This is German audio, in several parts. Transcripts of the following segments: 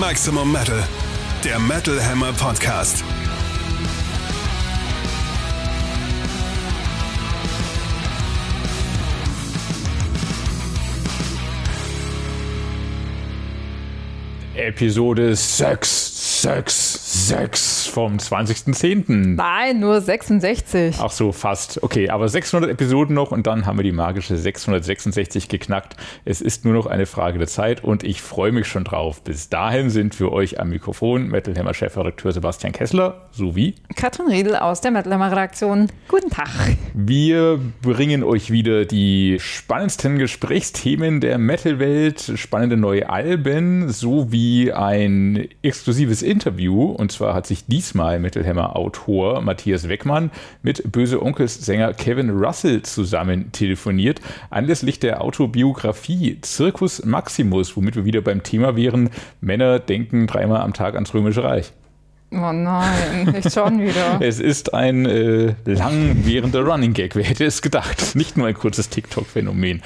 Maximum Metal, der Metal Hammer Podcast. Episode 6, 6, 6 vom 20.10. Nein, nur 66. Ach so, fast. Okay, aber 600 Episoden noch und dann haben wir die magische 666 geknackt. Es ist nur noch eine Frage der Zeit und ich freue mich schon drauf. Bis dahin sind für euch am Mikrofon Metal Hammer Chefredakteur Sebastian Kessler sowie Katrin Riedel aus der Metal Hammer Redaktion. Guten Tag. Wir bringen euch wieder die spannendsten Gesprächsthemen der Metal-Welt, spannende neue Alben sowie ein exklusives Interview. Und zwar hat sich diesmal Metal Hammer Autor Matthias Weckmann mit Böse Onkels Sänger Kevin Russell zusammen telefoniert. Anlässlich der Autobiografie Circus Maximus, womit wir wieder beim Thema wären, Männer denken dreimal am Tag ans Römische Reich. Oh nein, nicht schon wieder. Es ist ein äh, langwährender Running Gag, wer hätte es gedacht? Nicht nur ein kurzes TikTok-Phänomen.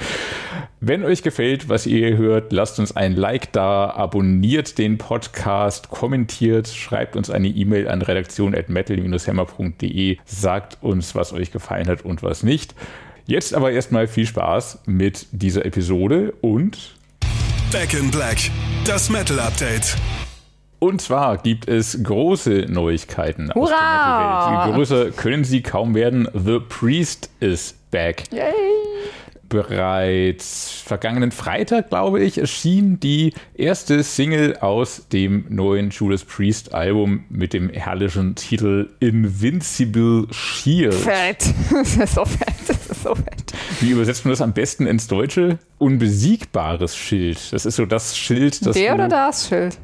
Wenn euch gefällt, was ihr hört, lasst uns ein Like da, abonniert den Podcast, kommentiert, schreibt uns eine E-Mail an redaktion.metal-hammer.de, sagt uns, was euch gefallen hat und was nicht. Jetzt aber erstmal viel Spaß mit dieser Episode und Back in Black, das Metal Update. Und zwar gibt es große Neuigkeiten aus der Hurra! Metal-Welt. Größer können sie kaum werden. The Priest is back. Yay. Bereits vergangenen Freitag, glaube ich, erschien die erste Single aus dem neuen Judas Priest Album mit dem herrlichen Titel Invincible Shield. Fett. Das ist so fett. Das ist so fett. Wie übersetzt man das am besten ins Deutsche? Unbesiegbares Schild. Das ist so das Schild, das Der oder das Schild?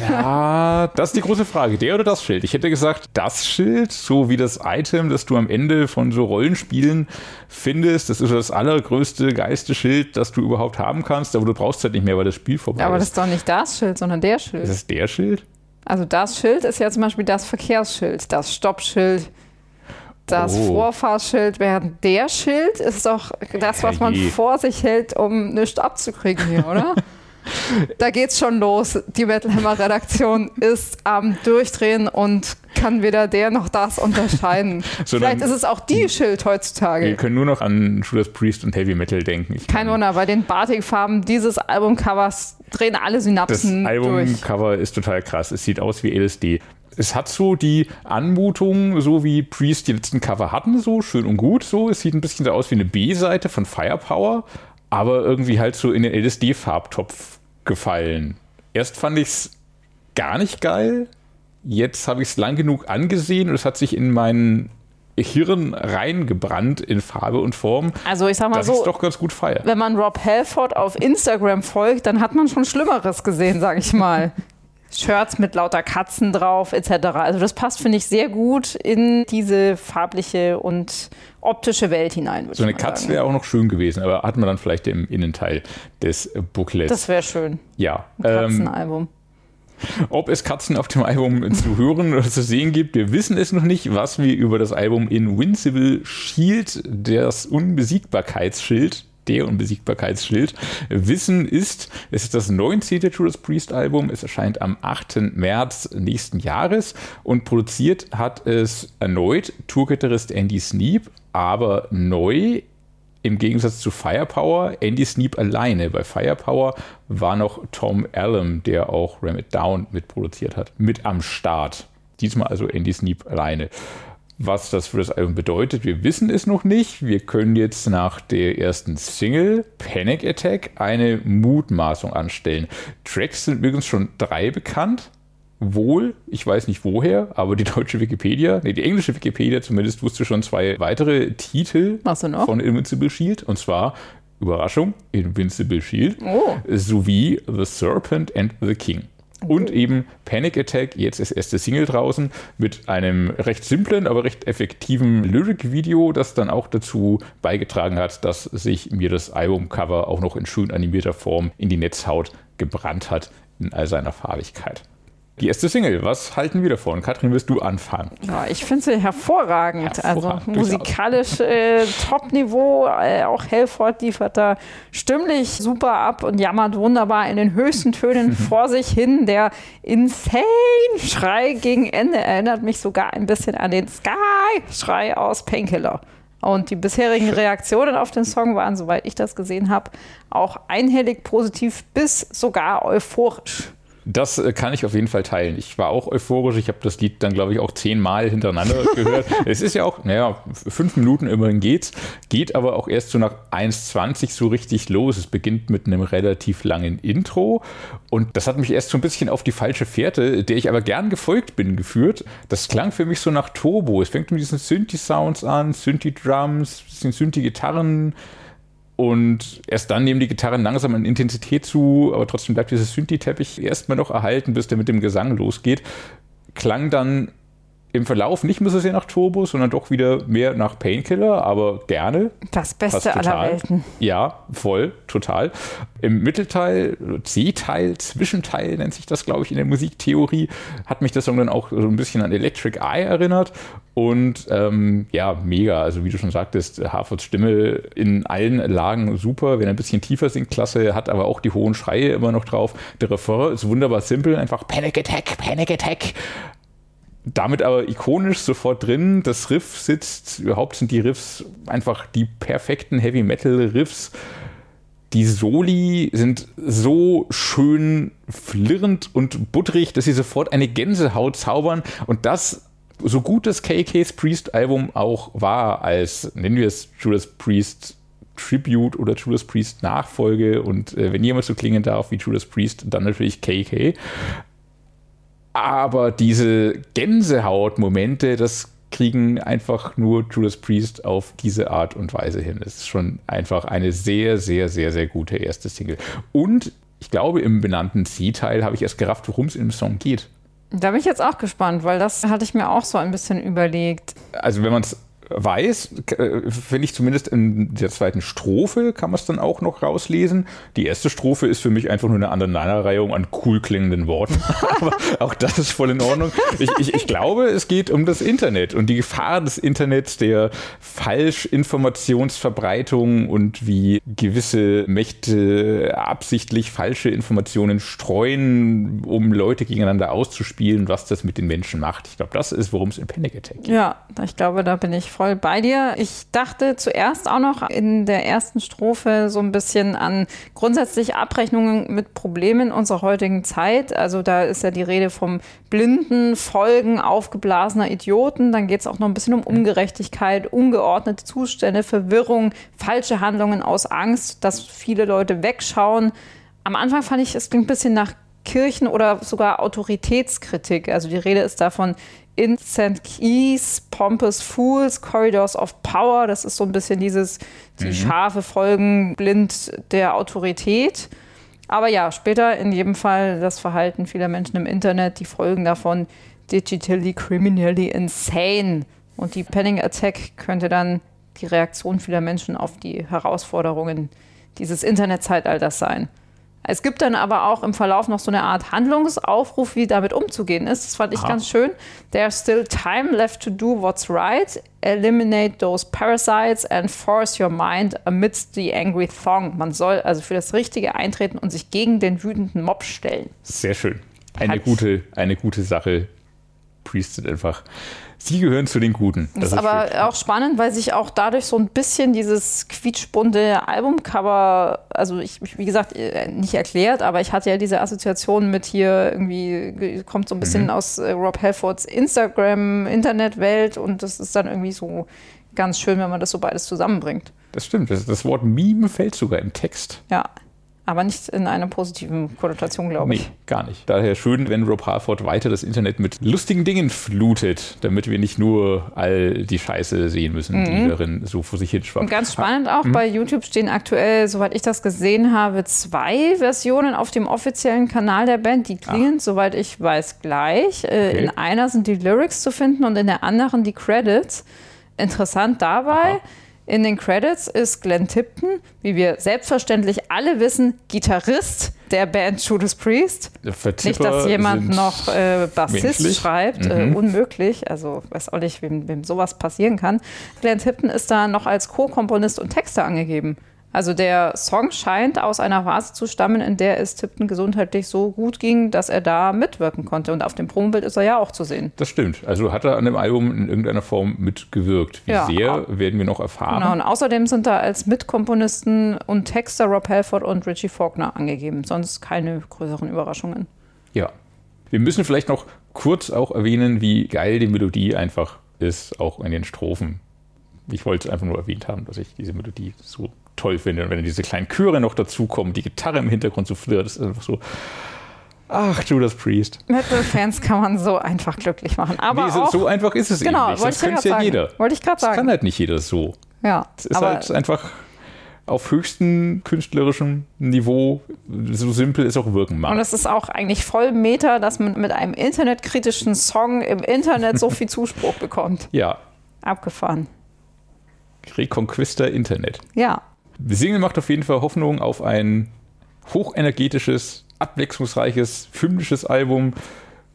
Ja, das ist die große Frage. Der oder das Schild? Ich hätte gesagt, das Schild, so wie das Item, das du am Ende von so Rollenspielen findest, das ist das allergrößte Geisteschild, das du überhaupt haben kannst, aber du brauchst es halt nicht mehr, weil das Spiel vorbei Aber das ist. ist doch nicht das Schild, sondern der Schild. Ist es der Schild? Also das Schild ist ja zum Beispiel das Verkehrsschild, das Stoppschild, das Oh. Vorfahrtsschild, während der Schild ist doch das, was man vor sich hält, um nichts abzukriegen hier, oder? da geht's schon los. Die Metal Hammer Redaktion ist am Durchdrehen und kann weder der noch das unterscheiden. Sondern- Vielleicht ist es auch die Schild Wir heutzutage. können nur noch an Judas Priest und Heavy Metal denken. Ich Kein Wunder, bei den Batikfarben dieses Albumcovers drehen alle Das Synapsen durch. Albumcover ist total krass. Es sieht aus wie LSD. Es hat so die Anmutung, so wie Priest die letzten Cover hatten, so schön und gut. So, es sieht ein bisschen so aus wie eine B-Seite von Firepower, aber irgendwie halt so in den LSD-Farbtopf gefallen. Erst fand ich es gar nicht geil. Jetzt habe ich es lang genug angesehen und es hat sich in mein Hirn reingebrannt in Farbe und Form, Also ich sag mal so, doch ganz gut feiere. wenn man Rob Halford auf Instagram folgt, dann hat man schon Schlimmeres gesehen, sag ich mal. Shirts mit lauter Katzen drauf, etc. Also das passt, finde ich, sehr gut in diese farbliche und optische Welt hinein. So eine Katze wäre auch noch schön gewesen, aber hat man dann vielleicht im Innenteil des Booklets. Das wäre schön. ja. Ein Ähm, Katzenalbum. ob es Katzen auf dem Album zu hören oder zu sehen gibt, wir wissen es noch nicht. Was wir über das Album Invincible Shield, das Unbesiegbarkeitsschild, der Unbesiegbarkeitsschild, wissen ist, es ist das 19. Judas Priest Album. Es erscheint am 8. März nächsten Jahres und produziert hat es erneut Tourgitarrist Andy Sneap, aber neu im Gegensatz zu Firepower, Andy Sneap alleine. Bei Firepower war noch Tom Allen, der auch Ram It Down mitproduziert hat, mit am Start. Diesmal also Andy Sneap alleine. Was das für das Album bedeutet, wir wissen es noch nicht. Wir können jetzt nach der ersten Single, Panic Attack, eine Mutmaßung anstellen. Tracks sind übrigens schon drei bekannt. Wohl, ich weiß nicht woher, aber die deutsche Wikipedia, nee, die englische Wikipedia zumindest wusste schon zwei weitere Titel von Invincible Shield. Und zwar, Überraschung, Invincible Shield Oh. sowie The Serpent and the King. Und eben Panic Attack, jetzt ist erste Single draußen, mit einem recht simplen, aber recht effektiven Lyric-Video, das dann auch dazu beigetragen hat, dass sich mir das Albumcover auch noch in schön animierter Form in die Netzhaut gebrannt hat, in all seiner Farbigkeit. Die erste Single, was halten wir davon? Katrin, wirst du anfangen? Ja, ich finde sie hervorragend. Hervorragend, also musikalisch äh, Top-Niveau. Äh, auch Helford liefert da stimmlich super ab und jammert wunderbar in den höchsten Tönen vor sich hin. Der Insane-Schrei gegen Ende erinnert mich sogar ein bisschen an den Sky-Schrei aus Painkiller. Und die bisherigen Reaktionen auf den Song waren, soweit ich das gesehen habe, auch einhellig positiv bis sogar euphorisch. Das äh, kann ich auf jeden Fall teilen. Ich war auch euphorisch. Ich habe das Lied dann, glaube ich, auch zehnmal hintereinander gehört. es ist ja auch, naja, fünf Minuten immerhin geht's. Geht aber auch erst so nach 1,20 so richtig los. Es beginnt mit einem relativ langen Intro. Und das hat mich erst so ein bisschen auf die falsche Fährte, der ich aber gern gefolgt bin, geführt. Das klang für mich so nach Turbo. Es fängt mit diesen Synthi-Sounds an, Synthi-Drums, bisschen Synthi-Gitarren. Und erst dann nehmen die Gitarren langsam an Intensität zu, aber trotzdem bleibt dieses Synthi-Teppich erstmal noch erhalten, bis der mit dem Gesang losgeht. Klang dann im Verlauf nicht mehr so sehr nach Turbo, sondern doch wieder mehr nach Painkiller, aber gerne. Das Beste aller Welten. Ja, voll, total. Im Mittelteil, C-Teil, Zwischenteil nennt sich das, glaube ich, in der Musiktheorie, hat mich das Song dann auch so ein bisschen an Electric Eye erinnert. Und ähm, ja, mega. Also wie du schon sagtest, Harfords Stimme in allen Lagen super. Wenn er ein bisschen tiefer singt, klasse, hat aber auch die hohen Schreie immer noch drauf. Der Refrain ist wunderbar simpel, einfach Panic Attack, Panic Attack damit aber ikonisch sofort drin. Das Riff sitzt, überhaupt sind die Riffs einfach die perfekten Heavy Metal Riffs. Die Soli sind so schön flirrend und butterig, dass sie sofort eine Gänsehaut zaubern. Und das, so gut das KK's Priest Album auch war, als nennen wir es Judas Priest Tribute oder Judas Priest Nachfolge und äh, wenn jemand so klingen darf wie Judas Priest, dann natürlich KK. Aber diese Gänsehaut-Momente, das kriegen einfach nur Judas Priest auf diese Art und Weise hin. Es ist schon einfach eine sehr, sehr, sehr, sehr gute erste Single. Und ich glaube, im benannten C-Teil habe ich erst gerafft, worum es im Song geht. Da bin ich jetzt auch gespannt, weil das hatte ich mir auch so ein bisschen überlegt. Also wenn man es weiß, äh, finde ich zumindest in der zweiten Strophe kann man es dann auch noch rauslesen. Die erste Strophe ist für mich einfach nur eine Aneinanderreihung an cool klingenden Worten. Aber auch das ist voll in Ordnung. Ich, ich, ich glaube, es geht um das Internet und die Gefahr des Internets, der Falschinformationsverbreitung und wie gewisse Mächte absichtlich falsche Informationen streuen, um Leute gegeneinander auszuspielen, was das mit den Menschen macht. Ich glaube, das ist, worum es in Panic Attack geht. Ja, ich glaube, da bin ich voll bei dir. Ich dachte zuerst auch noch in der ersten Strophe so ein bisschen an grundsätzlich Abrechnungen mit Problemen unserer heutigen Zeit. Also da ist ja die Rede vom blinden Folgen aufgeblasener Idioten. Dann geht es auch noch ein bisschen um Ungerechtigkeit, ungeordnete Zustände, Verwirrung, falsche Handlungen aus Angst, dass viele Leute wegschauen. Am Anfang fand ich, es klingt ein bisschen nach Kirchen- oder sogar Autoritätskritik. Also die Rede ist davon, Instant Keys, Pompous Fools, Corridors of Power. Das ist so ein bisschen dieses, die mhm. Schafe folgen blind der Autorität. Aber ja, später in jedem Fall das Verhalten vieler Menschen im Internet, die Folgen davon digitally, criminally insane. Und die Panic Attack könnte dann die Reaktion vieler Menschen auf die Herausforderungen dieses Internetzeitalters sein. Es gibt dann aber auch im Verlauf noch so eine Art Handlungsaufruf, wie damit umzugehen ist. Das fand ich Aha. ganz schön. There's still time left to do what's right. Eliminate those parasites and force your mind amidst the angry thong. Man soll also für das Richtige eintreten und sich gegen den wütenden Mob stellen. Sehr schön. Eine, gute, eine gute Sache. Priest sind einfach Sie gehören zu den Guten. Das, das ist aber schön. auch spannend, weil sich auch dadurch so ein bisschen dieses quietschbunte Albumcover, also ich, wie gesagt, äh, nicht erklärt, aber ich hatte ja diese Assoziation mit hier irgendwie, kommt so ein bisschen mhm. aus äh, Rob Halfords Instagram, Internetwelt und das ist dann irgendwie so ganz schön, wenn man das so beides zusammenbringt. Das stimmt, das, das Wort Meme fällt sogar im Text. Ja, aber nicht in einer positiven Konnotation, glaube ich. Nee, gar nicht. Daher schön, wenn Rob Halford weiter das Internet mit lustigen Dingen flutet, damit wir nicht nur all die Scheiße sehen müssen, mhm. die darin so vor sich hin schwappt. Und ganz spannend auch, mhm. bei YouTube stehen aktuell, soweit ich das gesehen habe, zwei Versionen auf dem offiziellen Kanal der Band. Die klingen, Ach. soweit ich weiß, gleich. Äh, okay. In einer sind die Lyrics zu finden und in der anderen die Credits. Interessant dabei. Aha In den Credits ist Glenn Tipton, wie wir selbstverständlich alle wissen, Gitarrist der Band Judas Priest. Vertipper Nicht, dass jemand noch äh, Bassist menschlich. schreibt, äh, Mhm. unmöglich. Also weiß auch nicht, wem, wem sowas passieren kann. Glenn Tipton ist da noch als Co-Komponist und Texter angegeben. Also der Song scheint aus einer Phase zu stammen, in der es Tipton gesundheitlich so gut ging, dass er da mitwirken konnte. Und auf dem Promobild ist er ja auch zu sehen. Das stimmt. Also hat er an dem Album in irgendeiner Form mitgewirkt. Wie Ja. sehr, werden wir noch erfahren. Genau, und außerdem sind da als Mitkomponisten und Texter Rob Halford und Richie Faulkner angegeben. Sonst keine größeren Überraschungen. Ja. Wir müssen vielleicht noch kurz auch erwähnen, wie geil die Melodie einfach ist, auch in den Strophen. Ich wollte es einfach nur erwähnt haben, dass ich diese Melodie so toll finde. Und wenn diese kleinen Chöre noch dazukommen, die Gitarre im Hintergrund so flirrt, ist einfach so. Ach, Judas Priest. Metal-Fans kann man so einfach glücklich machen. Aber nee, so, auch, so einfach ist es genau, eben nicht. Das könnte gerade ja sagen. jeder. Wollte ich gerade Das kann sagen. halt nicht jeder so. Ja, Es ist halt einfach auf höchstem künstlerischem Niveau. So simpel es auch wirken mag. und es ist auch eigentlich voll Meta, dass man mit einem internetkritischen Song im Internet so viel Zuspruch bekommt. ja, Abgefahren. Reconquista Internet. Ja, Die Single macht auf jeden Fall Hoffnung auf ein hochenergetisches, abwechslungsreiches, filmisches Album.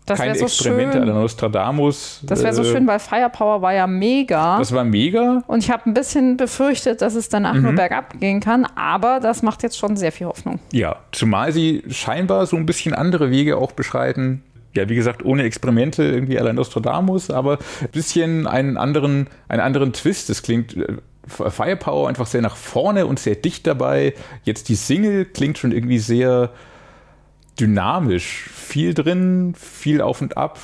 das Keine so Experimente aller schön. Nostradamus. Das wäre so Äh, schön, weil Firepower war ja mega. Das war mega. Und ich habe ein bisschen befürchtet, dass es danach Mhm. nur bergab gehen kann. Aber das macht jetzt schon sehr viel Hoffnung. Ja, zumal sie scheinbar so ein bisschen andere Wege auch beschreiten. Ja, wie gesagt, ohne Experimente irgendwie la Nostradamus, aber ein bisschen einen anderen, einen anderen Twist. Es klingt äh, Firepower einfach sehr nach vorne und sehr dicht dabei. Jetzt die Single klingt schon irgendwie sehr dynamisch. Viel drin, viel auf und ab,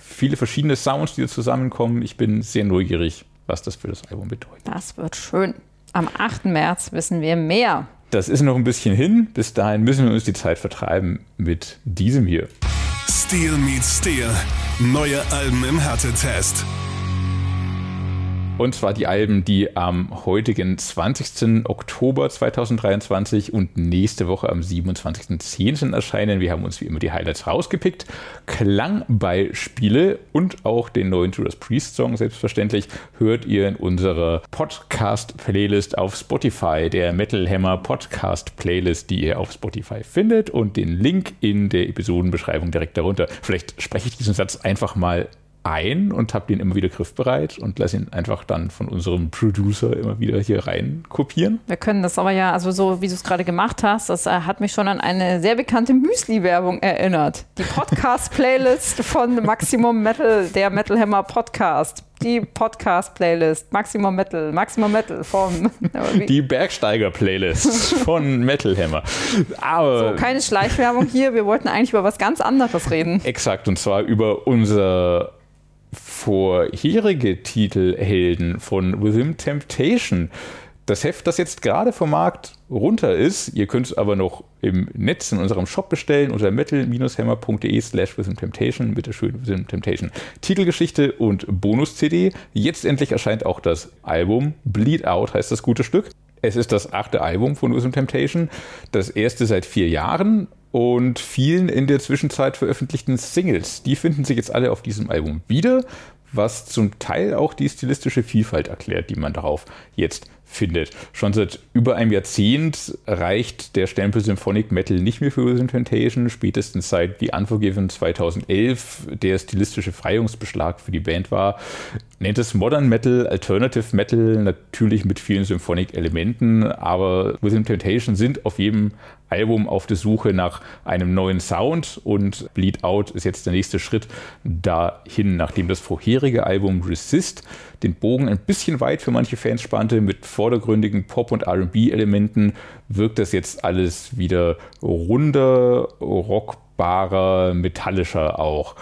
viele verschiedene Sounds, die da zusammenkommen. Ich bin sehr neugierig, was das für das Album bedeutet. Das wird schön. Am 8. März wissen wir mehr. Das ist noch ein bisschen hin. Bis dahin müssen wir uns die Zeit vertreiben mit diesem hier. Steel meets Steel. Neue Alben im Härtetest. Und zwar die Alben, die am heutigen 20. Oktober 2023 und nächste Woche am 27.10. erscheinen. Wir haben uns wie immer die Highlights rausgepickt. Klangbeispiele und auch den neuen Judas Priest Song selbstverständlich hört ihr in unserer Podcast-Playlist auf Spotify, der Metal Hammer Podcast-Playlist, die ihr auf Spotify findet und den Link in der Episodenbeschreibung direkt darunter. Vielleicht spreche ich diesen Satz einfach mal ein und habe den immer wieder griffbereit und lasse ihn einfach dann von unserem Producer immer wieder hier rein kopieren. Wir können das aber ja, also so wie du es gerade gemacht hast, das äh, hat mich schon an eine sehr bekannte Müsli-Werbung erinnert. Die Podcast-Playlist von Maximum Metal, der Metal Hammer Podcast. Die Podcast-Playlist. Maximum Metal, Maximum Metal vom. Die Bergsteiger-Playlist von Metal Hammer. Aber So, keine Schleichwerbung hier. Wir wollten eigentlich über was ganz anderes reden. exakt und zwar über unser vorherige Titelhelden von Within Temptation. Das Heft, das jetzt gerade vom Markt runter ist, ihr könnt es aber noch im Netz in unserem Shop bestellen unter metal-hammer.de slash Within Temptation, bitte schön Within Temptation. Titelgeschichte und Bonus-CD. Jetzt endlich erscheint auch das Album. Bleed Out heißt das gute Stück. Es ist das achte Album von Within Temptation, das erste seit vier Jahren und vielen in der Zwischenzeit veröffentlichten Singles. Die finden sich jetzt alle auf diesem Album wieder, was zum Teil auch die stilistische Vielfalt erklärt, die man darauf jetzt findet. Schon seit über einem Jahrzehnt reicht der Stempel Symphonic Metal nicht mehr für Within Temptation, spätestens seit The Unforgiven 2011 der stilistische Freiungsbeschlag für die Band war. Nennt es Modern Metal, Alternative Metal, natürlich mit vielen Symphonic-Elementen, aber Within Temptation sind auf jedem Album auf der Suche nach einem neuen Sound und Bleed Out ist jetzt der nächste Schritt dahin, nachdem das vorherige Album Resist den Bogen ein bisschen weit für manche Fans spannte mit vordergründigen Pop- und RB-Elementen, wirkt das jetzt alles wieder runder, rockbarer, metallischer auch.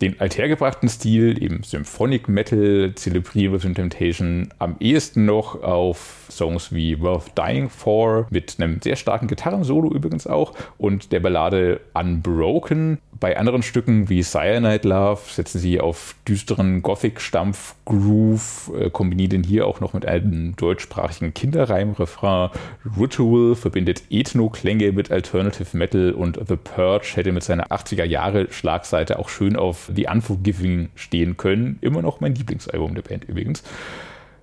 Den althergebrachten Stil, eben Symphonic Metal, zelebriert Within Temptation am ehesten noch auf Songs wie Worth Dying For, mit einem sehr starken Gitarrensolo übrigens auch, und der Ballade Unbroken. Bei anderen Stücken wie Cyanide Love setzen sie auf düsteren Gothic-Stampf-Groove, äh, kombinieren hier auch noch mit einem deutschsprachigen Kinderreim-Refrain. Ritual verbindet Ethno-Klänge mit Alternative Metal und The Purge hätte mit seiner 80er-Jahre-Schlagseite auch schön auf The Unforgiving stehen können. Immer noch mein Lieblingsalbum der Band übrigens.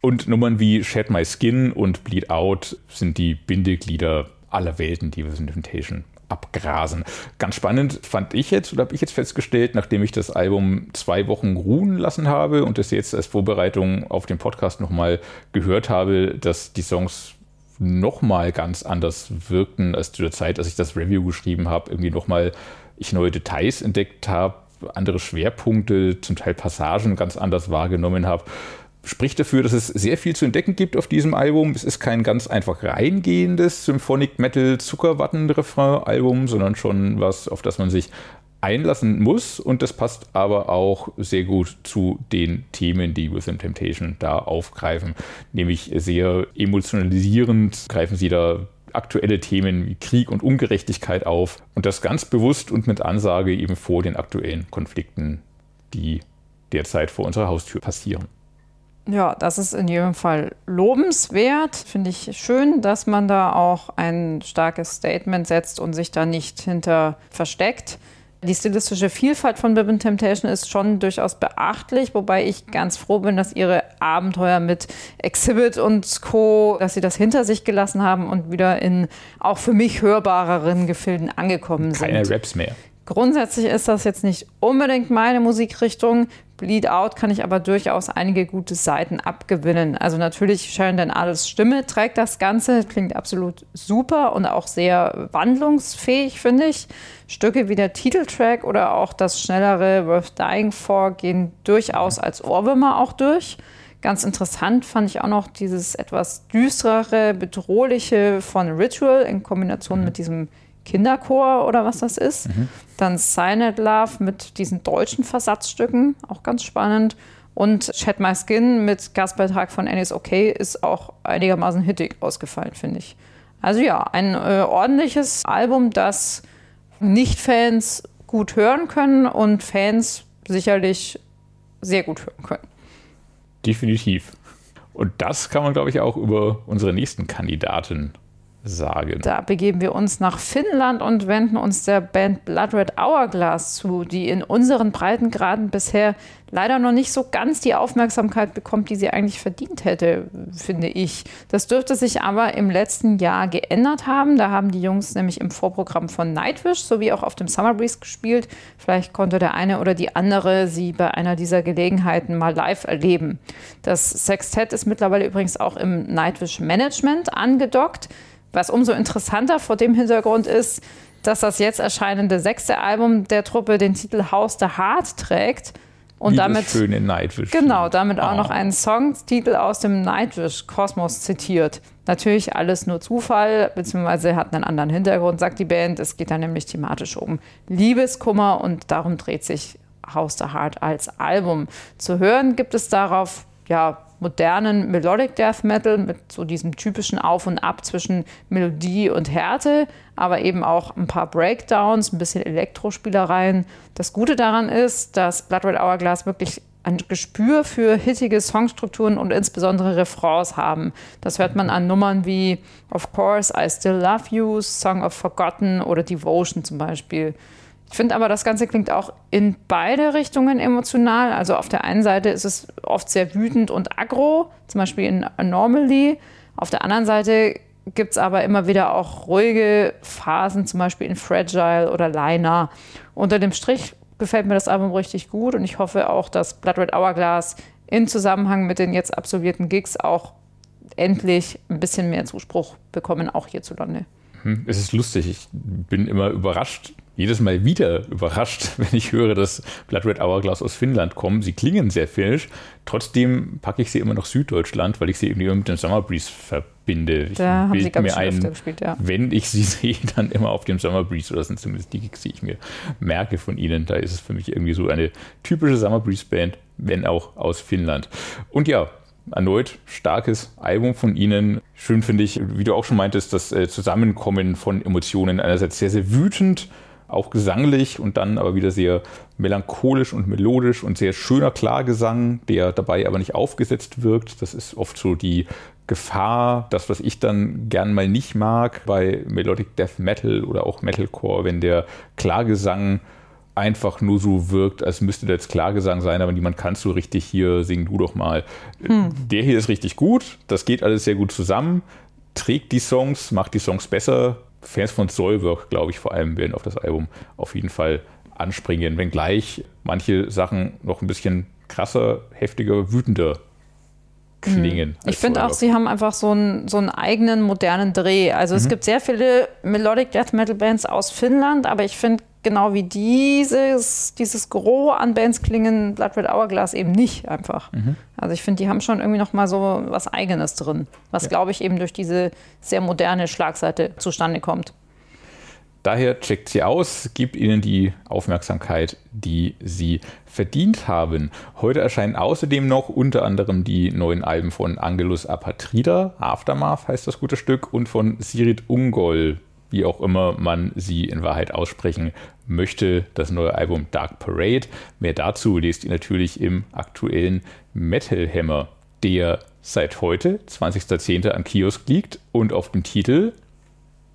Und Nummern wie Shed My Skin und Bleed Out sind die Bindeglieder aller Welten, die Within Temptation abgrasen. Ganz spannend fand ich jetzt, oder habe ich jetzt festgestellt, nachdem ich das Album zwei Wochen ruhen lassen habe und das jetzt als Vorbereitung auf den Podcast nochmal gehört habe, dass die Songs nochmal ganz anders wirkten als zu der Zeit, als ich das Review geschrieben habe, irgendwie nochmal ich neue Details entdeckt habe, andere Schwerpunkte, zum Teil Passagen ganz anders wahrgenommen habe spricht dafür, dass es sehr viel zu entdecken gibt auf diesem Album. Es ist kein ganz einfach reingehendes Symphonic Metal Zuckerwatten-Refrain-Album, sondern schon was, auf das man sich einlassen muss. Und das passt aber auch sehr gut zu den Themen, die Within Temptation da aufgreifen. Nämlich sehr emotionalisierend greifen sie da aktuelle Themen wie Krieg und Ungerechtigkeit auf. Und das ganz bewusst und mit Ansage eben vor den aktuellen Konflikten, die derzeit vor unserer Haustür passieren. Ja, das ist in jedem Fall lobenswert. Finde ich schön, dass man da auch ein starkes Statement setzt und sich da nicht hinter versteckt. Die stilistische Vielfalt von Bibbin Temptation ist schon durchaus beachtlich, wobei ich ganz froh bin, dass ihre Abenteuer mit Exhibit und Co., dass sie das hinter sich gelassen haben und wieder in auch für mich hörbareren Gefilden angekommen sind. Keine Raps mehr. Grundsätzlich ist das jetzt nicht unbedingt meine Musikrichtung. Bleed Out kann ich aber durchaus einige gute Seiten abgewinnen. Also natürlich Sharon Adels Stimme trägt das Ganze, klingt absolut super und auch sehr wandlungsfähig, finde ich. Stücke wie der Titeltrack oder auch das schnellere Worth Dying For gehen durchaus als Ohrwürmer auch durch. Ganz interessant fand ich auch noch dieses etwas düsterere, bedrohliche von Ritual in Kombination mhm. mit diesem Kinderchor oder was das ist. Mhm. Dann Silent Love mit diesen deutschen Versatzstücken, auch ganz spannend. Und Shed My Skin mit Gastbeitrag von Annie's Okay ist auch einigermaßen hittig ausgefallen, finde ich. Also ja, ein äh, ordentliches Album, das Nicht-Fans gut hören können und Fans sicherlich sehr gut hören können. Definitiv. Und das kann man, glaube ich, auch über unsere nächsten Kandidaten sagen. Da begeben wir uns nach Finnland und wenden uns der Band Blood Red Hourglass zu, die in unseren Breitengraden bisher leider noch nicht so ganz die Aufmerksamkeit bekommt, die sie eigentlich verdient hätte, finde ich. Das dürfte sich aber im letzten Jahr geändert haben. Da haben die Jungs nämlich im Vorprogramm von Nightwish sowie auch auf dem Summer Breeze gespielt. Vielleicht konnte der eine oder die andere sie bei einer dieser Gelegenheiten mal live erleben. Das Sextett ist mittlerweile übrigens auch im Nightwish Management angedockt. Was umso interessanter vor dem Hintergrund ist, dass das jetzt erscheinende sechste Album der Truppe den Titel House the Heart trägt. Und Wie damit, schöne Nightwish. genau, damit auch Oh. noch einen Songtitel aus dem Nightwish-Kosmos zitiert. Natürlich alles nur Zufall, beziehungsweise hat einen anderen Hintergrund, sagt die Band. Es geht da nämlich thematisch um Liebeskummer und darum dreht sich House the Heart als Album. Zu hören gibt es darauf ja, modernen Melodic Death Metal mit so diesem typischen Auf und Ab zwischen Melodie und Härte, aber eben auch ein paar Breakdowns, ein bisschen Elektrospielereien. Das Gute daran ist, dass Blood Red Hourglass wirklich ein Gespür für hittige Songstrukturen und insbesondere Refrains haben. Das hört man an Nummern wie Of Course, I Still Love You, Song of Forgotten oder Devotion zum Beispiel. Ich finde aber, das Ganze klingt auch in beide Richtungen emotional. Also auf der einen Seite ist es oft sehr wütend und aggro, zum Beispiel in Anomaly. Auf der anderen Seite gibt es aber immer wieder auch ruhige Phasen, zum Beispiel in Fragile oder Liner. Unter dem Strich gefällt mir das Album richtig gut und ich hoffe auch, dass Blood Red Hourglass in Zusammenhang mit den jetzt absolvierten Gigs auch endlich ein bisschen mehr Zuspruch bekommen, auch hierzulande. Hm, Es ist lustig. Ich bin immer überrascht, jedes Mal wieder überrascht, wenn ich höre, dass Blood Red Hourglass aus Finnland kommen. Sie klingen sehr finnisch. Trotzdem packe ich sie immer nach Süddeutschland, weil ich sie irgendwie mit dem Summer Breeze verbinde. Ich Da haben sie, glaube ich, ein, gespielt, ja. wenn ich sie sehe, dann immer auf dem Summer Breeze. Oder das sind zumindest die Gigs, die ich mir merke von ihnen. Da ist es für mich irgendwie so eine typische Summer Breeze Band, wenn auch aus Finnland. Und ja, erneut starkes Album von ihnen. Schön finde ich, wie du auch schon meintest, das äh, Zusammenkommen von Emotionen. Einerseits sehr, sehr wütend, auch gesanglich und dann aber wieder sehr melancholisch und melodisch und sehr schöner Klargesang, der dabei aber nicht aufgesetzt wirkt. Das ist oft so die Gefahr, das, was ich dann gern mal nicht mag bei Melodic Death Metal oder auch Metalcore, wenn der Klargesang einfach nur so wirkt, als müsste der jetzt Klagesang sein, aber niemand kann so richtig hier, sing du doch mal. Hm. Der hier ist richtig gut, das geht alles sehr gut zusammen, trägt die Songs, macht die Songs besser. Fans von Soulwork, glaube ich, vor allem werden auf das Album auf jeden Fall anspringen, wenngleich manche Sachen noch ein bisschen krasser, heftiger, wütender klingen. Mhm. Ich finde auch, sie haben einfach so einen, so einen eigenen modernen Dreh. Also mhm. es gibt sehr viele Melodic Death Metal Bands aus Finnland, aber ich finde genau wie dieses, dieses Gros an Bands klingen Blood Red Hourglass eben nicht einfach. Mhm. Also ich finde, die haben schon irgendwie noch mal so was Eigenes drin, was ja. glaube ich eben durch diese sehr moderne Schlagseite zustande kommt. Daher checkt sie aus, gibt ihnen die Aufmerksamkeit, die sie verdient haben. Heute erscheinen außerdem noch unter anderem die neuen Alben von Angelus Apatrida, Aftermath heißt das gute Stück, und von Sirit Ungol, wie auch immer man sie in Wahrheit aussprechen möchte, das neue Album Dark Parade. Mehr dazu lest ihr natürlich im aktuellen Metal Hammer, der seit heute, 20.10. am Kiosk liegt und auf dem Titel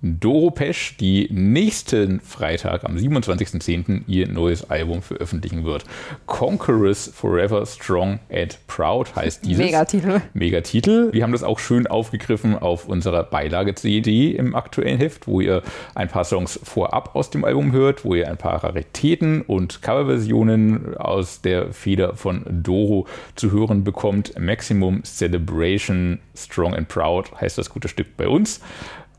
Doro Pesch, die nächsten Freitag am 27.10. ihr neues Album veröffentlichen wird. Conquerors Forever Strong and Proud heißt dieses. Megatitel. Megatitel. Wir haben das auch schön aufgegriffen auf unserer Beilage-CD im aktuellen Heft, wo ihr ein paar Songs vorab aus dem Album hört, wo ihr ein paar Raritäten und Coverversionen aus der Feder von Doro zu hören bekommt. Maximum Celebration Strong and Proud heißt das gute Stück bei uns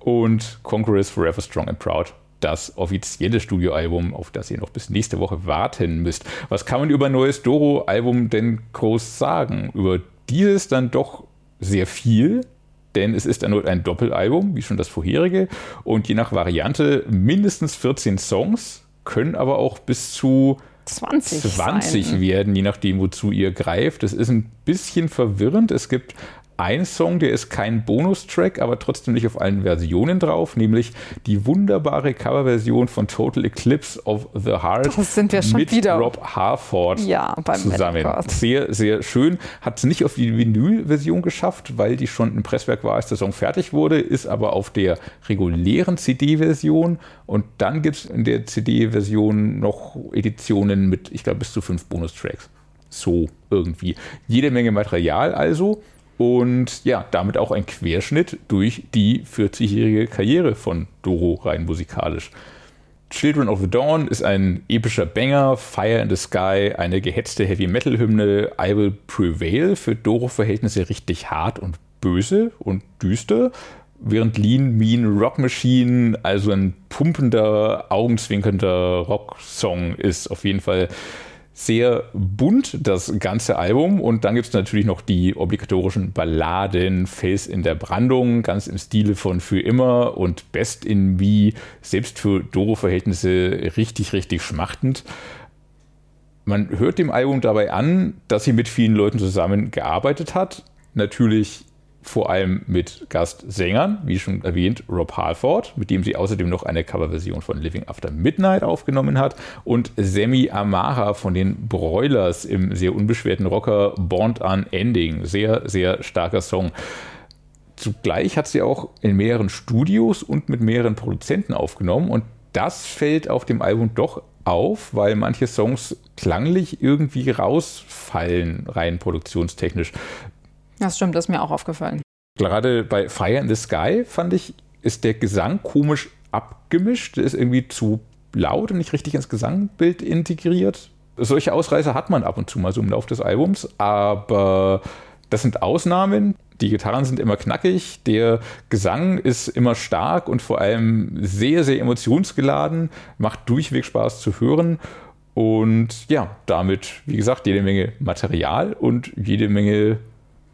und Conquerors Forever Strong and Proud das offizielle Studioalbum, auf das ihr noch bis nächste Woche warten müsst. Was kann man über ein neues Doro-Album denn groß sagen? Über dieses dann doch sehr viel, denn es ist erneut ein Doppelalbum, wie schon das vorherige, und je nach Variante mindestens 14 Songs, können aber auch bis zu 20, 20 werden, je nachdem, wozu ihr greift. Das ist ein bisschen verwirrend. Es gibt ein Song, der ist kein Bonustrack, aber trotzdem nicht auf allen Versionen drauf, nämlich die wunderbare Coverversion von Total Eclipse of the Heart mit wieder. Rob Harford ja, zusammen. Sehr, sehr schön. Hat es nicht auf die Vinyl-Version geschafft, weil die schon im Presswerk war, als der Song fertig wurde, ist aber auf der regulären CD-Version und dann gibt es in der CD-Version noch Editionen mit, ich glaube, bis zu fünf Bonustracks. So irgendwie. Jede Menge Material also und ja, damit auch ein Querschnitt durch die 40-jährige Karriere von Doro rein musikalisch. Children of the Dawn ist ein epischer Banger, Fire in the Sky, eine gehetzte Heavy-Metal-Hymne, I Will Prevail, für Doro-Verhältnisse richtig hart und böse und düster, während Lean Mean Rock Machine also ein pumpender, augenzwinkernder Rocksong ist. Auf jeden Fall sehr bunt, das ganze Album. Und dann gibt es natürlich noch die obligatorischen Balladen, Face in der Brandung, ganz im Stile von Für immer und Best in Me, selbst für Doro-Verhältnisse richtig, richtig schmachtend. Man hört dem Album dabei an, dass sie mit vielen Leuten zusammengearbeitet hat. Natürlich vor allem mit Gastsängern, wie schon erwähnt, Rob Halford, mit dem sie außerdem noch eine Coverversion von Living After Midnight aufgenommen hat, und Sammy Amara von den Broilers im sehr unbeschwerten Rocker Born Unending. Sehr, sehr starker Song. Zugleich hat sie auch in mehreren Studios und mit mehreren Produzenten aufgenommen und das fällt auf dem Album doch auf, weil manche Songs klanglich irgendwie rausfallen, rein produktionstechnisch. Das stimmt, das ist mir auch aufgefallen. Gerade bei Fire in the Sky fand ich, ist der Gesang komisch abgemischt. Ist irgendwie zu laut und nicht richtig ins Gesangbild integriert. Solche Ausreißer hat man ab und zu mal so im Laufe des Albums, aber das sind Ausnahmen. Die Gitarren sind immer knackig, der Gesang ist immer stark und vor allem sehr, sehr emotionsgeladen, macht durchweg Spaß zu hören. Und ja, damit, wie gesagt, jede Menge Material und jede Menge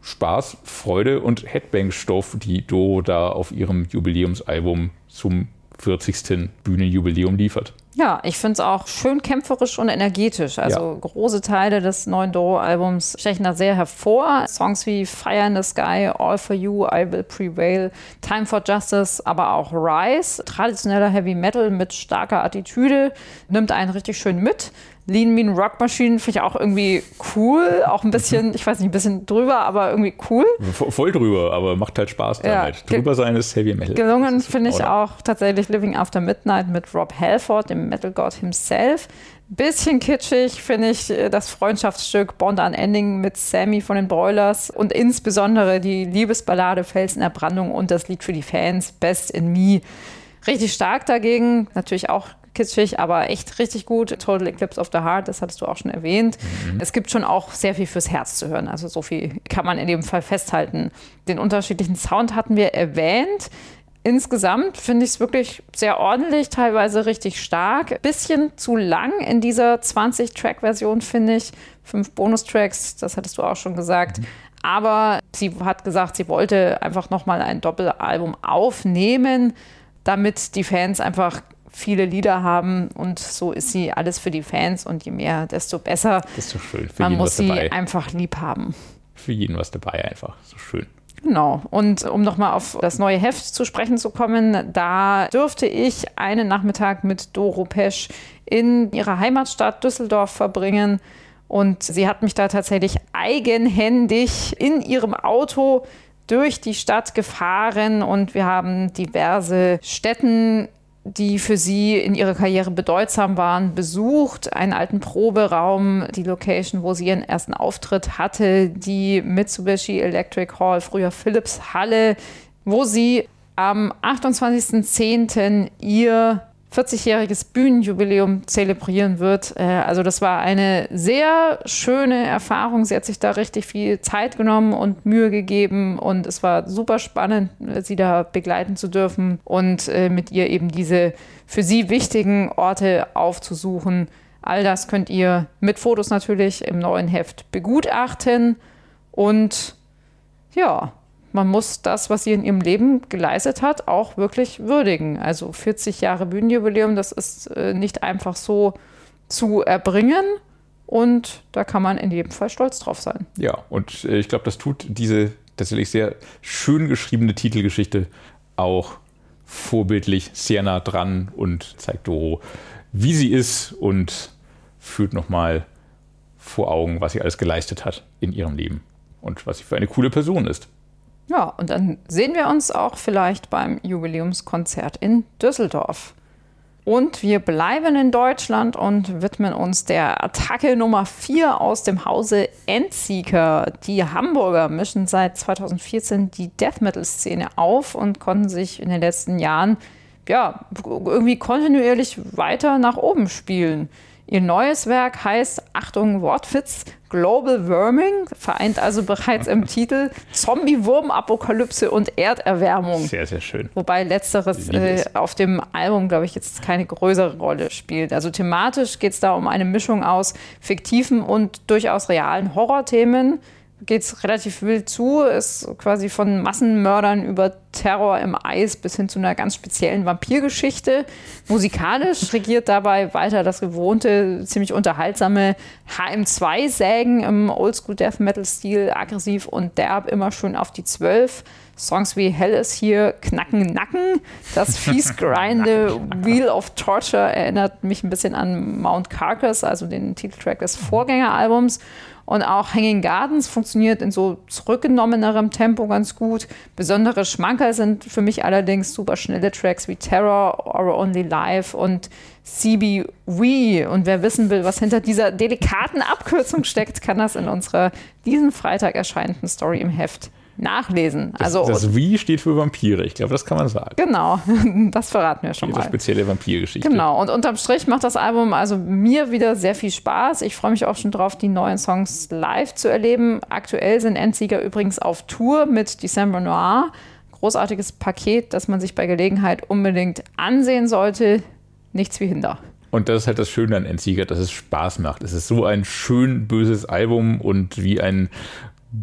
Spaß, Freude und Headbang-Stoff, die Doro da auf ihrem Jubiläumsalbum zum 40. Bühnenjubiläum liefert. Ja, ich finde es auch schön kämpferisch und energetisch. Also ja. große Teile des neuen Doro-Albums stechen da sehr hervor. Songs wie Fire in the Sky, All for You, I Will Prevail, Time for Justice, aber auch Rise. Traditioneller Heavy Metal mit starker Attitüde nimmt einen richtig schön mit. Lean Mean Rock Machine finde ich auch irgendwie cool. Auch ein bisschen, ich weiß nicht, ein bisschen drüber, aber irgendwie cool. Voll drüber, aber macht halt Spaß damit. Ja, drüber sein ist Heavy Metal. Gelungen finde ich auch tatsächlich Living After Midnight mit Rob Halford, dem Metal God himself. Bisschen kitschig finde ich äh, das Freundschaftsstück Bond an Ending mit Sammy von den Broilers und insbesondere die Liebesballade Felsen der Brandung und das Lied für die Fans Best in Me. Richtig stark dagegen, natürlich auch kitschig, aber echt richtig gut. Total Eclipse of the Heart, das hattest du auch schon erwähnt. Mhm. Es gibt schon auch sehr viel fürs Herz zu hören. Also so viel kann man in dem Fall festhalten. Den unterschiedlichen Sound hatten wir erwähnt. Insgesamt finde ich es wirklich sehr ordentlich, teilweise richtig stark. Bisschen zu lang in dieser 20-Track-Version, finde ich. Fünf Bonustracks, das hattest du auch schon gesagt. Mhm. Aber sie hat gesagt, sie wollte einfach nochmal ein Doppelalbum aufnehmen, damit die Fans einfach viele Lieder haben und so ist sie alles für die Fans und je mehr, desto besser. So schön. Für Man muss sie dabei. einfach lieb haben. Für jeden was dabei einfach. So schön. Genau. Und um nochmal auf das neue Heft zu sprechen zu kommen, da dürfte ich einen Nachmittag mit Doro Pesch in ihrer Heimatstadt Düsseldorf verbringen. Und sie hat mich da tatsächlich eigenhändig in ihrem Auto durch die Stadt gefahren und wir haben diverse Städten die für sie in ihrer Karriere bedeutsam waren, besucht. Einen alten Proberaum, die Location, wo sie ihren ersten Auftritt hatte, die Mitsubishi Electric Hall, früher Philips Halle, wo sie am 28.10. ihr 40-jähriges Bühnenjubiläum zelebrieren wird. Äh, also das war eine sehr schöne Erfahrung. Sie hat sich da richtig viel Zeit genommen und Mühe gegeben und es war super spannend, sie da begleiten zu dürfen und äh, mit ihr eben diese für sie wichtigen Orte aufzusuchen. All das könnt ihr mit Fotos natürlich im neuen Heft begutachten und ja, man muss das, was sie in ihrem Leben geleistet hat, auch wirklich würdigen. Also 40 Jahre Bühnenjubiläum, das ist äh, nicht einfach so zu erbringen. Und da kann man in jedem Fall stolz drauf sein. Ja, und äh, ich glaube, das tut diese tatsächlich sehr schön geschriebene Titelgeschichte auch vorbildlich sehr nah dran und zeigt Doro, wie sie ist und führt nochmal vor Augen, was sie alles geleistet hat in ihrem Leben und was sie für eine coole Person ist. Ja, und dann sehen wir uns auch vielleicht beim Jubiläumskonzert in Düsseldorf. Und wir bleiben in Deutschland und widmen uns der Attacke Nummer 4 aus dem Hause Endseeker. Die Hamburger mischen seit 2014 die Death Metal-Szene auf und konnten sich in den letzten Jahren ja, irgendwie kontinuierlich weiter nach oben spielen. Ihr neues Werk heißt, Achtung, Wortwitz, Global Worming, vereint also bereits im Titel Zombie-Wurm-Apokalypse und Erderwärmung. Sehr, sehr schön. Wobei letzteres äh, auf dem Album, glaube ich, jetzt keine größere Rolle spielt. Also thematisch geht es da um eine Mischung aus fiktiven und durchaus realen Horrorthemen geht es relativ wild zu. Ist quasi von Massenmördern über Terror im Eis bis hin zu einer ganz speziellen Vampirgeschichte. Musikalisch regiert dabei weiter das gewohnte, ziemlich unterhaltsame HM2-Sägen im Oldschool Death Metal-Stil, aggressiv und derb, immer schön auf die Zwölf. Songs wie Hell is Here, Knacken, Nacken. Das fiesgrinde Wheel of Torture erinnert mich ein bisschen an Mount Carcass, also den Titeltrack des Vorgängeralbums. Und auch Hanging Gardens funktioniert in so zurückgenommenerem Tempo ganz gut. Besondere Schmankerl sind für mich allerdings super schnelle Tracks wie Terror, Or Only Life und CB We. Und wer wissen will, was hinter dieser delikaten Abkürzung steckt, kann das in unserer diesen Freitag erscheinenden Story im Heft nachlesen. Das, also, das Wie steht für Vampire. Ich glaube, das kann man sagen. Genau, das verraten wir schon Diese mal. spezielle Vampirgeschichte. Genau, und unterm Strich macht das Album also mir wieder sehr viel Spaß. Ich freue mich auch schon drauf, die neuen Songs live zu erleben. Aktuell sind Endsieger übrigens auf Tour mit December Noir. Großartiges Paket, das man sich bei Gelegenheit unbedingt ansehen sollte. Nichts wie Hinder. Und das ist halt das Schöne an Endsieger, dass es Spaß macht. Es ist so ein schön böses Album und wie ein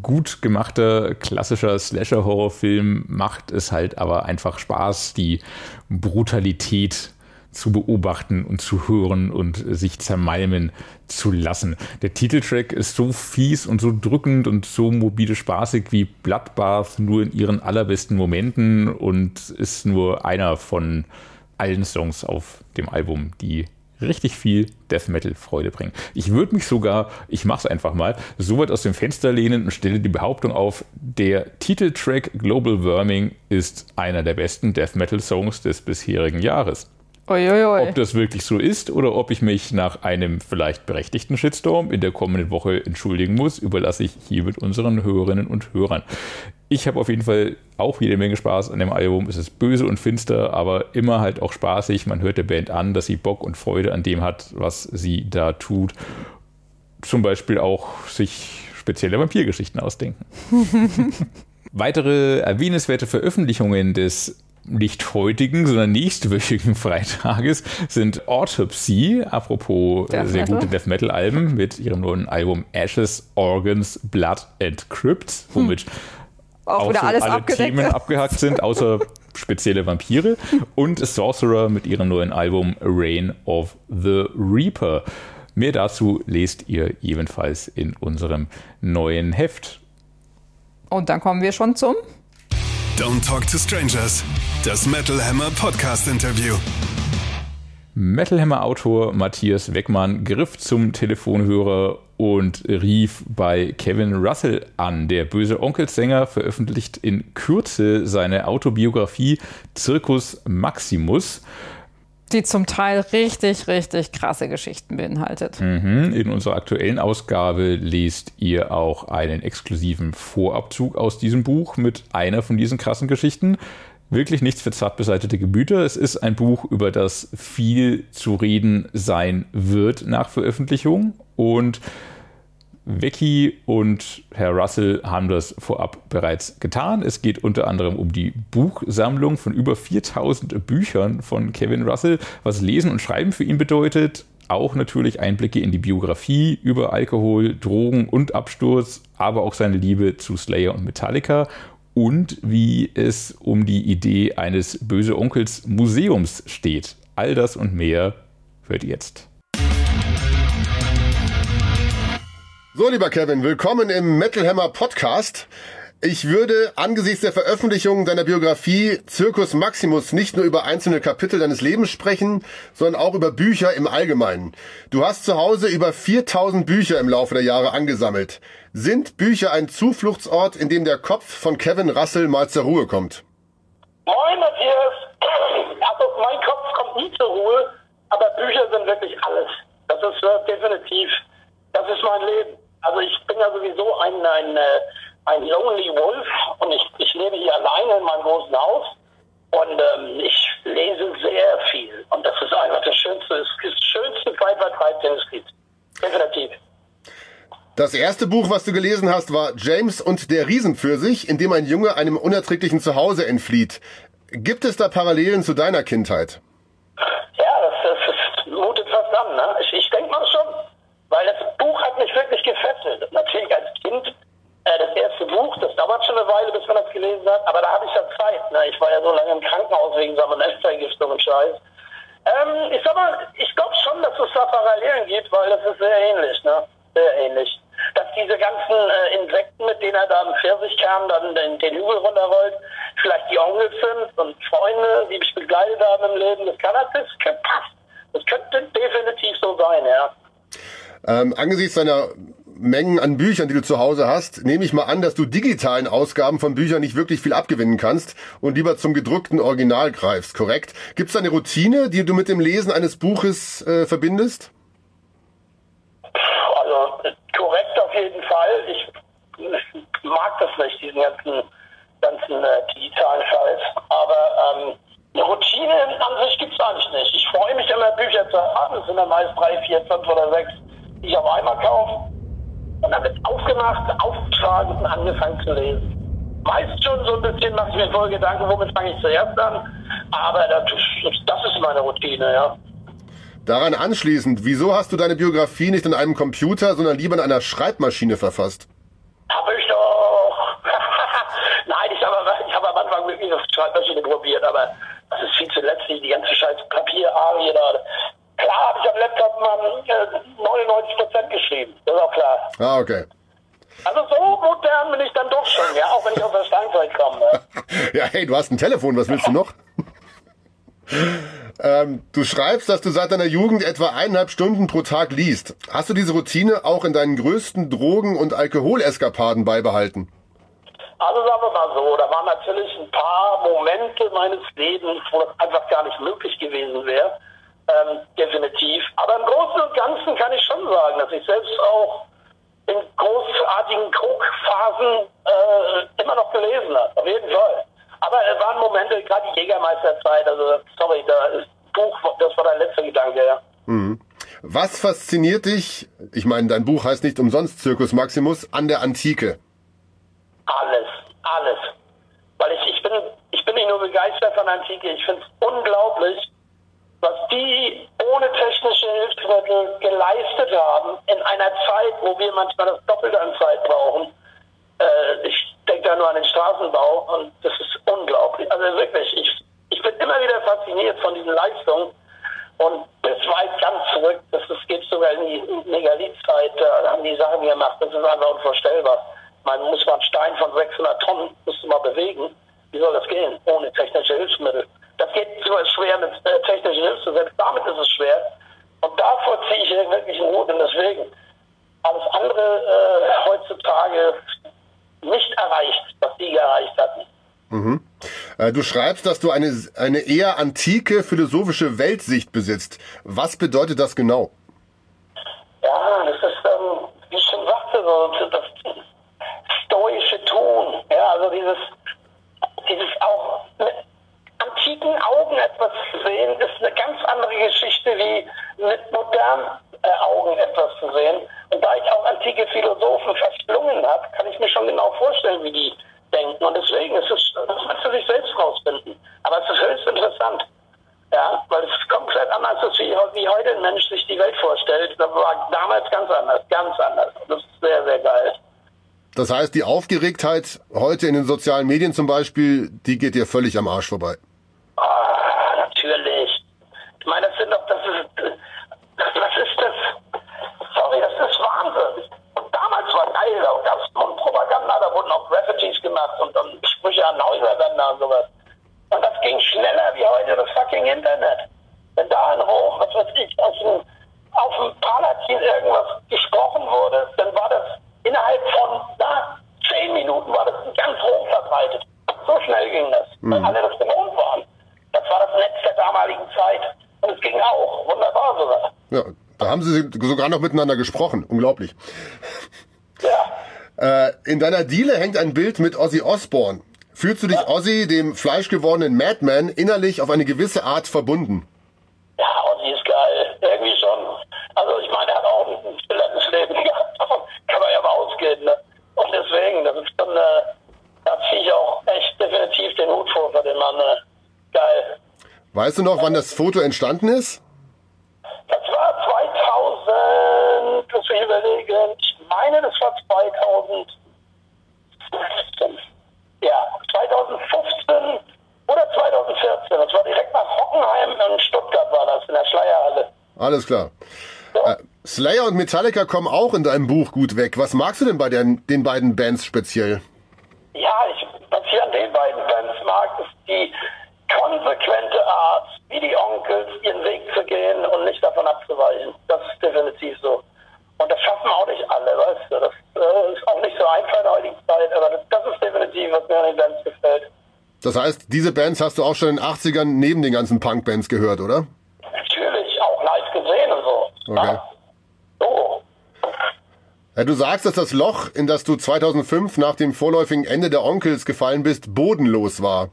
gut gemachter klassischer Slasher-Horrorfilm macht es halt aber einfach Spaß, die Brutalität zu beobachten und zu hören und sich zermalmen zu lassen. Der Titeltrack ist so fies und so drückend und so mobile spaßig wie Bloodbath nur in ihren allerbesten Momenten und ist nur einer von allen Songs auf dem Album, die richtig viel Death Metal Freude bringen. Ich würde mich sogar, ich mache es einfach mal, so weit aus dem Fenster lehnen und stelle die Behauptung auf, der Titeltrack Global Worming ist einer der besten Death Metal Songs des bisherigen Jahres. Uiuiui. Ob das wirklich so ist oder ob ich mich nach einem vielleicht berechtigten Shitstorm in der kommenden Woche entschuldigen muss, überlasse ich hier mit unseren Hörerinnen und Hörern. Ich habe auf jeden Fall auch jede Menge Spaß an dem Album. Es ist böse und finster, aber immer halt auch spaßig. Man hört der Band an, dass sie Bock und Freude an dem hat, was sie da tut. Zum Beispiel auch sich spezielle Vampirgeschichten ausdenken. Weitere erwähnenswerte Veröffentlichungen des nicht heutigen, sondern nächstwöchigen Freitages sind Autopsy, apropos Death sehr Metal. gute Death Metal Alben, mit ihrem neuen Album Ashes, Organs, Blood and Crypt, womit Auch, auch wieder so alles alle. Themen abgehakt sind, außer spezielle Vampire. Und Sorcerer mit ihrem neuen Album Reign of the Reaper. Mehr dazu lest ihr ebenfalls in unserem neuen Heft. Und dann kommen wir schon zum Don't Talk to Strangers. Das Metal Hammer Podcast Interview. Metal Hammer Autor Matthias Weckmann griff zum Telefonhörer und rief bei Kevin Russell an. Der böse Onkelsänger veröffentlicht in Kürze seine Autobiografie Circus Maximus. Die zum Teil richtig, richtig krasse Geschichten beinhaltet. Mhm. In unserer aktuellen Ausgabe lest ihr auch einen exklusiven Vorabzug aus diesem Buch mit einer von diesen krassen Geschichten. Wirklich nichts für zart beseitete Gemüter. Es ist ein Buch, über das viel zu reden sein wird nach Veröffentlichung. Und Becky und Herr Russell haben das vorab bereits getan. Es geht unter anderem um die Buchsammlung von über 4000 Büchern von Kevin Russell, was Lesen und Schreiben für ihn bedeutet. Auch natürlich Einblicke in die Biografie über Alkohol, Drogen und Absturz, aber auch seine Liebe zu Slayer und Metallica und wie es um die Idee eines böse Onkels Museums steht. All das und mehr hört ihr jetzt. So, lieber Kevin, willkommen im Metal Hammer Podcast. Ich würde angesichts der Veröffentlichung deiner Biografie Circus Maximus nicht nur über einzelne Kapitel deines Lebens sprechen, sondern auch über Bücher im Allgemeinen. Du hast zu Hause über 4000 Bücher im Laufe der Jahre angesammelt. Sind Bücher ein Zufluchtsort, in dem der Kopf von Kevin Russell mal zur Ruhe kommt? Moin Matthias, also mein Kopf kommt nie zur Ruhe, aber Bücher sind wirklich alles. Das ist äh, definitiv, das ist mein Leben. Also ich bin ja sowieso ein, ein, äh, ein Lonely Wolf und ich, ich lebe hier alleine in meinem großen Haus und ähm, ich lese sehr viel und das ist einfach das Schönste, das, schönste Zeitvertreib, den es gibt. Definitiv. Das erste Buch, was du gelesen hast, war James und der Riesenpfirsich, in dem ein Junge einem unerträglichen Zuhause entflieht. Gibt es da Parallelen zu deiner Kindheit? Ja, das, das, das mutet fast an. Ne? Ich, ich denke mal schon, weil das Buch hat mich wirklich gefesselt. Natürlich als Kind, äh, das erste Buch, das dauert schon eine Weile, bis man das gelesen hat, aber da habe ich ja Zeit. Ne? Ich war ja so lange im Krankenhaus wegen Salmonellvergiftung und Scheiß. Ähm, ich ich glaube schon, dass es da Parallelen gibt, weil das ist sehr ähnlich, ne? Sehr ähnlich. Dass diese ganzen äh, Insekten, mit denen er da im Pfirsichkern dann den, den Hügel runterrollt, vielleicht die Onkels sind und Freunde, die mich begleitet haben im Leben, das kann das könnte passen. Das könnte definitiv so sein, ja. Ähm, angesichts deiner Mengen an Büchern, die du zu Hause hast, nehme ich mal an, dass du digitalen Ausgaben von Büchern nicht wirklich viel abgewinnen kannst und lieber zum gedruckten Original greifst, korrekt? Gibt es eine Routine, die du mit dem Lesen eines Buches äh, verbindest? Also korrekt auf jeden Fall. Ich, ich mag das nicht, diesen ganzen, ganzen äh, digitalen Scheiß. Aber ähm, eine Routine an sich gibt's eigentlich nicht. Ich freue mich immer, Bücher zu haben. Es sind dann meist drei, vier, fünf oder sechs, die ich auf einmal kaufe. Wird aufgemacht, aufgetragen und angefangen zu lesen. Meist schon so ein bisschen mache ich mir voll Gedanken, womit fange ich zuerst an. Aber das, das ist meine Routine, ja. Daran anschließend, wieso hast du deine Biografie nicht an einem Computer, sondern lieber an einer Schreibmaschine verfasst? Hab ich doch. Nein, ich habe ich hab am Anfang wirklich die Schreibmaschine probiert, aber das ist viel zu letztlich, die ganze scheiß Papierarie da. Klar habe ich am Laptop mal äh, 99% geschrieben, das ist auch klar. Ah, okay. Also so modern bin ich dann doch schon, ja, auch wenn ich aus der Steinzeit komme. Ja, hey, du hast ein Telefon, was willst du noch? Ähm, du schreibst, dass du seit deiner Jugend etwa eineinhalb Stunden pro Tag liest. Hast du diese Routine auch in deinen größten Drogen- und Alkoholeskapaden beibehalten? Also sagen wir mal so, da waren natürlich ein paar Momente meines Lebens, wo das einfach gar nicht möglich gewesen wäre. Ähm, definitiv. Aber im Großen und Ganzen kann ich schon sagen, dass ich selbst auch in großartigen Krugphasen äh, immer noch gelesen habe. Auf jeden Fall. Aber es waren Momente, gerade die Jägermeisterzeit, also sorry, da ist Buch, das war dein letzter Gedanke, ja. Mhm. Was fasziniert dich, ich meine, dein Buch heißt nicht umsonst Circus Maximus, an der Antike? Alles, alles. Weil ich, ich bin, ich bin nicht nur begeistert von Antike, ich finde es unglaublich, die ohne technische Hilfsmittel geleistet haben in einer Zeit, wo wir manchmal das Doppelte an Zeit brauchen. Äh, ich denke da nur an den Straßenbau und das ist unglaublich. Also wirklich, ich, ich bin immer wieder fasziniert von diesen Leistungen. Und das weit ganz zurück, das, das geht sogar in die Megalithitzeit, da haben die Sachen gemacht, das ist einfach unvorstellbar. Man muss mal einen Stein von 600 Tonnen, mal bewegen. Wie soll das gehen, ohne technische Hilfsmittel? Das geht sogar schwer mit äh, technischen Hilfsmitteln, selbst damit ist es schwer. Und davor ziehe ich wirklich einen Hut und deswegen alles andere äh, heutzutage nicht erreicht, was die erreicht hatten. Mhm. Äh, du schreibst, dass du eine, eine eher antike philosophische Weltsicht besitzt. Was bedeutet das genau? Ja, das ist, ähm, wie ich schon sagte, so das stoische Tun. Ja, also dieses, dieses auch antiken Augen etwas zu sehen, ist eine ganz andere Geschichte wie mit modernen äh, Augen etwas zu sehen. Und da ich auch antike Philosophen verschlungen habe, kann ich mir schon genau vorstellen, wie die denken. Und deswegen ist es, das muss man sich selbst rausfinden. Aber es ist höchst interessant. Ja, weil es ist komplett anders ist, wie, wie heute ein Mensch sich die Welt vorstellt. Das war damals ganz anders, ganz anders. Das ist sehr, sehr geil. Das heißt, die Aufgeregtheit heute in den sozialen Medien zum Beispiel, die geht dir völlig am Arsch vorbei. Ah, natürlich. Ich meine, das sind doch, das ist, was ist das? Sorry, das ist Wahnsinn. Und damals war geil, da gab es noch Propaganda, da wurden auch Graffitis gemacht und dann Sprüche an Häuserwänden und sowas. Und das ging schneller wie heute das fucking Internet. Wenn da in Rom, was weiß ich, aus dem, auf dem Palatin irgendwas gesprochen wurde, dann war das innerhalb von na, zehn Minuten war das ganz Rom verbreitet. So schnell ging das, weil alle das gewohnt waren. Das war das Netz der damaligen Zeit. Und es ging auch. Wunderbar sogar. Ja, da haben sie sogar noch miteinander gesprochen. Unglaublich. Ja. Äh, in deiner Diele hängt ein Bild mit Ozzy Osbourne. Fühlst du dich Ozzy, dem fleischgewordenen Madman, innerlich auf eine gewisse Art verbunden? Ja, Ozzy ist geil. Irgendwie schon. Also ich meine, er hat auch ein stilles Leben gehabt. Kann man ja mal ausgehen. Ne? Und deswegen, das ist schon, äh, da ziehe ich auch echt definitiv den Hut vor für den Mann. Äh. Geil. Weißt du noch, wann das Foto entstanden ist? Das war 2000, muss ich überlegen, ich meine, das war 2015. Ja, 2015 oder 2014. Das war direkt nach Hockenheim in Stuttgart war das, in der Schleierhalle. Alles klar. Äh, Slayer und Metallica kommen auch in deinem Buch gut weg. Was magst du denn bei den, den beiden Bands speziell? Ja, ich, was ich an den beiden Bands mag, ist die konsequente Art, wie die Onkels, ihren Weg zu gehen und nicht davon abzuweichen. Das ist definitiv so. Und das schaffen auch nicht alle, weißt du. Das äh, ist auch nicht so einfach in der heutigen Zeit, aber das, das ist definitiv, was mir an den Bands gefällt. Das heißt, diese Bands hast du auch schon in den 80ern neben den ganzen Punk-Bands gehört, oder? Natürlich, auch live gesehen und so. Okay. Ja. So. Ja, du sagst, dass das Loch, in das du 2005 nach dem vorläufigen Ende der Onkels gefallen bist, bodenlos war.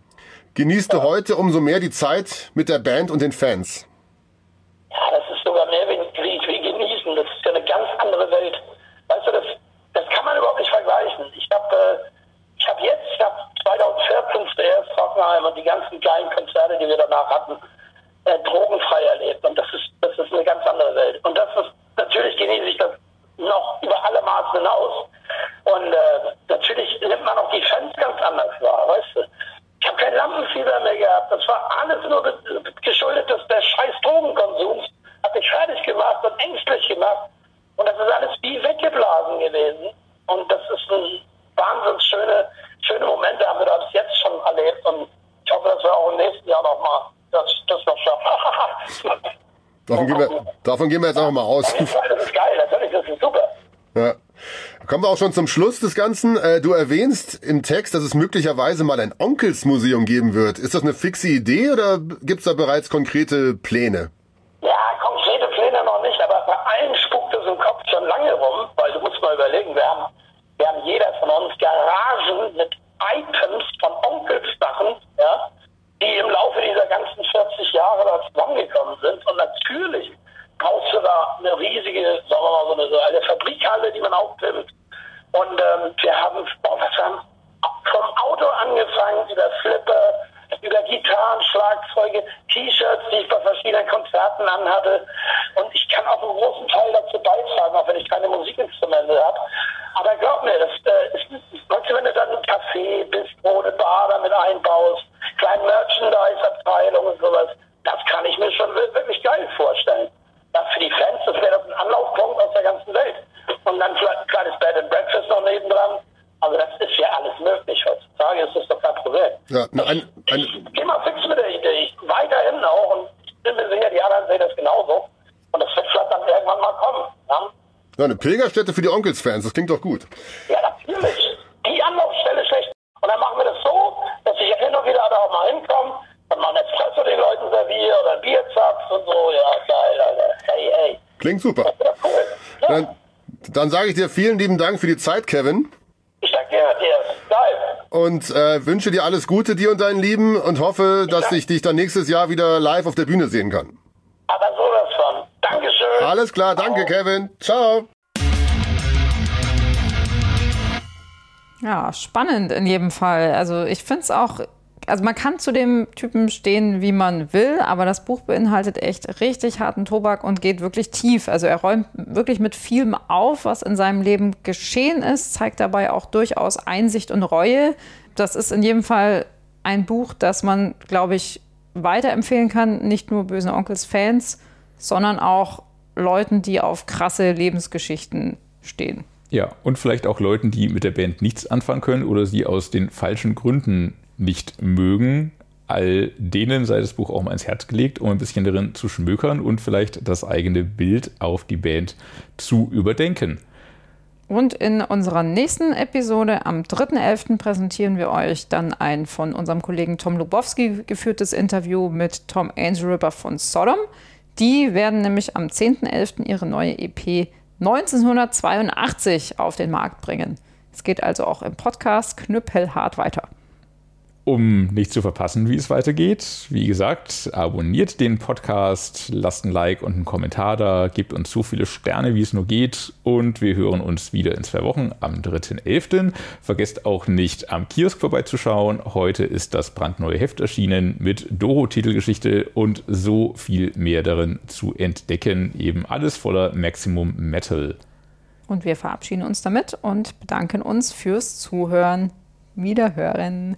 Genießt du heute umso mehr die Zeit mit der Band und den Fans? Ja, das ist sogar mehr wie, wie, wie genießen. Das ist ja eine ganz andere Welt. Weißt du, das, das kann man überhaupt nicht vergleichen. Ich habe äh, ich hab jetzt, ich hab 2014 zuerst Trockenheim und die ganzen geilen Konzerte, die wir danach hatten, äh, drogenfrei erlebt. Und das ist, das ist eine ganz andere Welt. Und das ist, natürlich genieße ich das noch über alle Maßen hinaus. Und äh, natürlich nimmt man auch die Fans ganz anders wahr, weißt du. Ich habe kein Lampenfieber mehr gehabt. Das war alles nur geschuldet des der scheiß Drogenkonsums. Hat mich fertig gemacht und ängstlich gemacht. Und das ist alles wie weggeblasen gewesen. Und das ist ein wahnsinnig schöne, schöne Momente haben wir das jetzt schon erlebt. Und ich hoffe, dass wir auch im nächsten Jahr nochmal das, das noch Davon gehen, wir, davon gehen wir jetzt einfach mal aus. Das ist geil, natürlich, das ist super. Ja. Kommen wir auch schon zum Schluss des Ganzen. Äh, Du erwähnst im Text, dass es möglicherweise mal ein Onkelsmuseum geben wird. Ist das eine fixe Idee oder gibt's da bereits konkrete Pläne? Ja, konkrete Pläne noch nicht, aber bei allen spukt es im Kopf schon lange rum, weil du musst mal überlegen, wir haben, wir haben jeder von uns Garagen mit Items von Onkelssachen, ja, die im Laufe dieser ganzen 40 Jahre da zusammengekommen sind. Und natürlich brauchst du da eine riesige, sagen wir mal, so eine, so eine Fabrikhalle, die man aufpimmt. Und ähm, wir haben, boah, was haben vom Auto angefangen, über Flipper, über Gitarren, Schlagzeuge, T-Shirts, die ich bei verschiedenen Konzerten anhatte. Und ich kann auch einen großen Teil dazu beitragen, auch wenn ich keine Musikinstrumente habe. Aber glaub mir, das äh, ist, weißt du, wenn du dann ein Café, Bistro, eine Bar damit einbaust, kleine Merchandise-Abteilung und sowas, das kann ich mir schon wirklich geil vorstellen. Das für die Fans, das wäre das ein Anlaufpunkt aus der ganzen Welt. Und dann vielleicht ein kleines Bed and Breakfast noch nebendran. Also das ist ja alles möglich. Heutzutage ist das doch kein Problem. Ja, ne, ein, ein, Ich geh mal fix mit der Idee. Ich weiterhin auch und ich bin mir sicher, die anderen sehen das genauso. Und das wird vielleicht dann irgendwann mal kommen. Ja, ja, eine Pilgerstätte für die Onkelsfans, das klingt doch gut. ja natürlich. Die Anlaufstelle schlecht. Und dann machen wir das so, dass ich hin und wieder da auch mal hinkomme und mal ein Espresso den Leuten serviere oder ein Bierzapf und so. Ja, geil, Alter. Hey, hey. Klingt super. Ja, cool. Ja, Dann, dann sage ich dir vielen lieben Dank für die Zeit, Kevin. ich danke dir. Geil. Und äh, wünsche dir alles Gute, dir und deinen Lieben, und hoffe, dass ich dich dann nächstes Jahr wieder live auf der Bühne sehen kann. Aber sowas von. Dankeschön. Alles klar, danke, Kevin. Ciao. Ja, spannend in jedem Fall. Also ich finde es auch, also man kann zu dem Typen stehen, wie man will, aber das Buch beinhaltet echt richtig harten Tobak und geht wirklich tief. Also er räumt wirklich mit vielem auf, was in seinem Leben geschehen ist, zeigt dabei auch durchaus Einsicht und Reue. Das ist in jedem Fall ein Buch, das man, glaube ich, weiterempfehlen kann, nicht nur bösen Onkels-Fans, sondern auch Leuten, die auf krasse Lebensgeschichten stehen. Ja, und vielleicht auch Leuten, die mit der Band nichts anfangen können oder sie aus den falschen Gründen nicht mögen. All denen sei das Buch auch mal ins Herz gelegt, um ein bisschen darin zu schmökern und vielleicht das eigene Bild auf die Band zu überdenken. Und in unserer nächsten Episode am 3.11. präsentieren wir euch dann ein von unserem Kollegen Tom Lubowski geführtes Interview mit Tom Angelripper von Sodom. Die werden nämlich am 10.11. ihre neue EP 1982 auf den Markt bringen. Es geht also auch im Podcast knüppelhart weiter. Um nicht zu verpassen, wie es weitergeht, wie gesagt, abonniert den Podcast, lasst ein Like und einen Kommentar da, gebt uns so viele Sterne, wie es nur geht und wir hören uns wieder in zwei Wochen am 3.11. Vergesst auch nicht am Kiosk vorbeizuschauen. Heute ist das brandneue Heft erschienen mit Doro-Titelgeschichte und so viel mehr darin zu entdecken. Eben alles voller Maximum Metal. Und wir verabschieden uns damit und bedanken uns fürs Zuhören. Wiederhören.